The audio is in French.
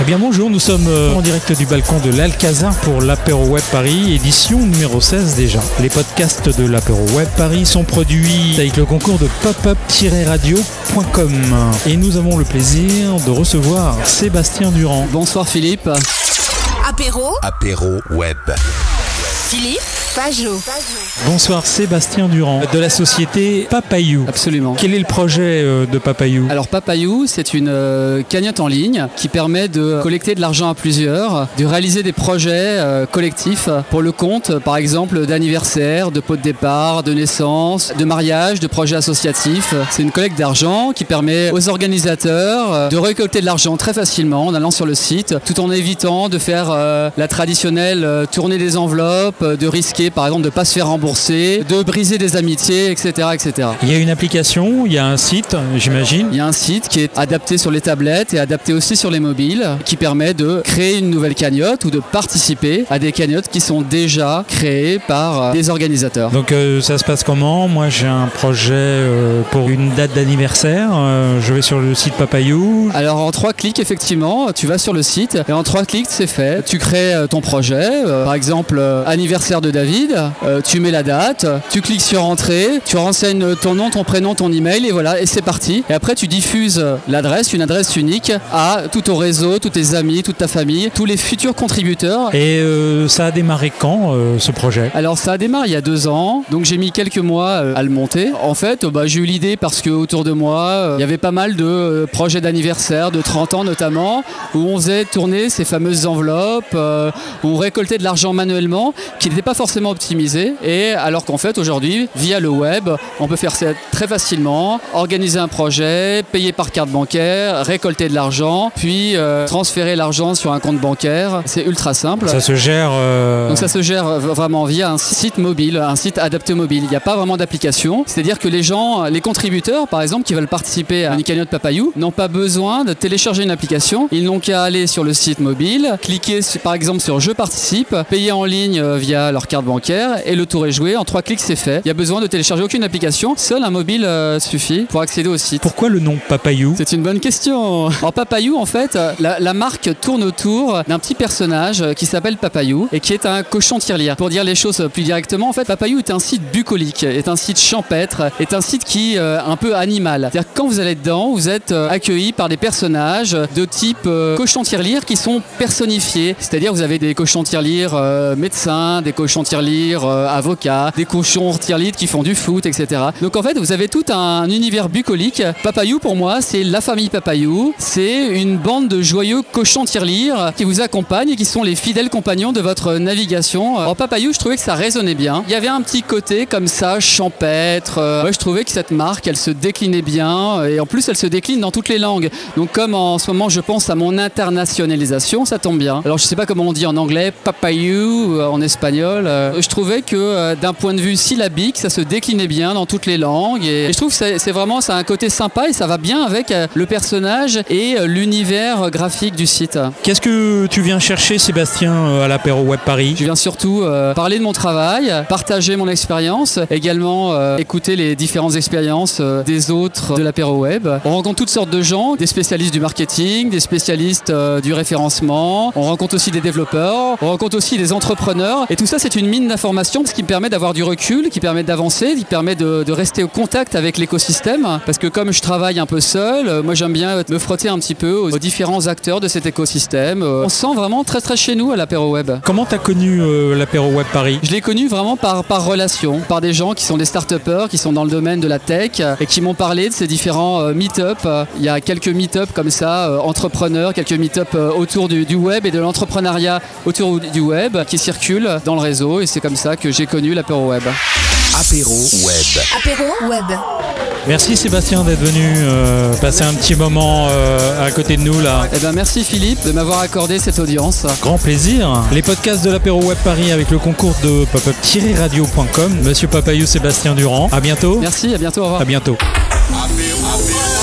Eh bien bonjour, nous sommes euh, en direct du balcon de l'Alcazar pour l'Apéro Web Paris, édition numéro 16 déjà. Les podcasts de l'Apéro Web Paris sont produits avec le concours de popup-radio.com. Et nous avons le plaisir de recevoir Sébastien Durand. Bonsoir Philippe. Apéro, Apéro web. Philippe, Pajot. Bonsoir Sébastien Durand de la société Papayou. Absolument. Quel est le projet euh, de Papayou? Alors Papayou, c'est une euh, cagnotte en ligne qui permet de collecter de l'argent à plusieurs, de réaliser des projets euh, collectifs pour le compte, par exemple d'anniversaire, de pot de départ, de naissance, de mariage, de projets associatifs. C'est une collecte d'argent qui permet aux organisateurs de récolter de l'argent très facilement en allant sur le site, tout en évitant de faire la traditionnelle tournée des enveloppes, de risquer par exemple de pas se faire rembourser, de briser des amitiés, etc., etc. Il y a une application, il y a un site, j'imagine. Il y a un site qui est adapté sur les tablettes et adapté aussi sur les mobiles qui permet de créer une nouvelle cagnotte ou de participer à des cagnottes qui sont déjà créées par euh, des organisateurs. Donc euh, ça se passe comment? Moi j'ai un projet euh, pour une date d'anniversaire. Euh, je vais sur le site Papayou. Alors en trois clics effectivement, tu vas sur le site et en trois clics c'est fait. Tu crées ton projet, par exemple anniversaire de David, euh, tu mets la date, tu cliques sur entrée, tu renseignes ton nom, ton prénom, ton email et voilà et c'est parti. Et après tu diffuses l'adresse, une adresse unique à tout ton réseau, tous tes amis, toute ta famille, tous les futurs contributeurs Et euh, ça a démarré quand euh, ce projet? Alors ça a démarré il y a deux ans, donc j'ai mis quelques mois à le monter. En fait, bah, j'ai eu l'idée parce que autour de moi, il y avait pas mal de projets d'anniversaire, de 30 ans notamment, où on faisait tourner ces fameuses enveloppes, où on récoltait de l'argent manuellement, qui n'était pas forcément optimisé. Et alors qu'en fait aujourd'hui, via le web, on peut faire ça très facilement, organiser un projet, payer par carte bancaire, récolter de l'argent, puis euh, transférer l'argent sur un compte bancaire. C'est ultra simple. Ça se gère. euh, Donc ça se gère vraiment via un site mobile, un site adapté mobile. Il n'y a pas vraiment d'application. C'est-à-dire que les gens, les contributeurs par exemple, qui veulent participer à une cagnotte Papayou, n'ont pas besoin de télécharger une application. Ils n'ont qu'à aller sur le site mobile, cliquer par exemple sur Je participe, payer en ligne euh, via leur carte bancaire et le tour est joué. En trois clics c'est fait. Il y a besoin de télécharger aucune application. Seul un mobile euh, suffit pour accéder au site. Pourquoi le nom Papayou C'est une bonne question. Alors Papayou, en fait, euh, la, la marque tourne autour d'un petit personnage euh, qui s'appelle Papayou et qui est un cochon tirelire. Pour dire les choses plus directement, en fait, Papayou est un site bucolique, est un site champêtre, est un site qui euh, un peu animal. C'est-à-dire que quand vous allez dedans, vous êtes euh, accueilli par des personnages de type cochon tirelire qui sont personnifiés. C'est-à-dire vous avez des cochons tirelire médecins, des cochons tirelire euh, avocats, des cochons tirelire qui font du foot, etc. Donc en fait, vous avez tout un univers bucolique. Papayou, pour moi, c'est la famille Papayou. C'est une bande de joyeux cochons tirelire qui vous accompagnent et qui sont les fidèles compagnons de votre navigation. En Papayou, je trouvais que ça résonnait bien. Il y avait un petit côté comme ça, champêtre. Euh, ouais, je trouvais que cette marque, elle se déclinait bien et en plus, elle se décline dans toutes les langues. Donc comme en ce moment, je pense à mon internationalisation, ça tombe bien. Alors je sais pas comment on dit en anglais, Papayou, euh, en espagnol. Euh, je trouvais que euh, d'un point de vue syllabique, ça se déclinait bien dans toutes les langues et, et je trouve que c'est vraiment ça a un côté sympa et ça va bien avec euh, le personnage et l'univers graphique du site. Qu'est-ce que tu viens chercher, Sébastien, à l'apéro Web Paris? Je viens surtout parler de mon travail, partager mon expérience, également écouter les différentes expériences des autres de l'apéro web. On rencontre toutes sortes de gens, des spécialistes du marketing, des spécialistes du référencement, on rencontre aussi des développeurs, on rencontre aussi des entrepreneurs et tout ça c'est une mine d'informations ce qui me permet d'avoir du recul, qui permet d'avancer, qui permet de, de rester au contact avec l'écosystème parce que comme je travaille un peu seul, euh, moi j'aime bien me frotter un petit peu aux, différents acteurs de cet écosystème. Euh, On se sent vraiment très très chez nous à l'apéro web. Comment t'as connu euh, l'apéro Web Paris? Je l'ai connu vraiment par, par relation, par des gens qui sont des start-upers, qui sont dans le domaine de la tech euh, et qui m'ont parlé de ces différents meet-up. Il y a quelques meet-up comme ça, entrepreneurs, quelques meet-up autour du, du web et de l'entrepreneuriat autour du web qui circulent dans le réseau et c'est comme ça que j'ai connu l'apéro web. Apéro web. Apéro web. Merci Sébastien d'être venu euh, passer un petit moment euh, à côté de nous là. Eh ben merci Philippe de m'avoir accordé cette audience. Grand plaisir. Les podcasts de l'apéro Web Paris avec le concours de popup-radio.com. Monsieur Papayou Sébastien Durand. À bientôt. Merci, à bientôt, au revoir. À bientôt. Apéro.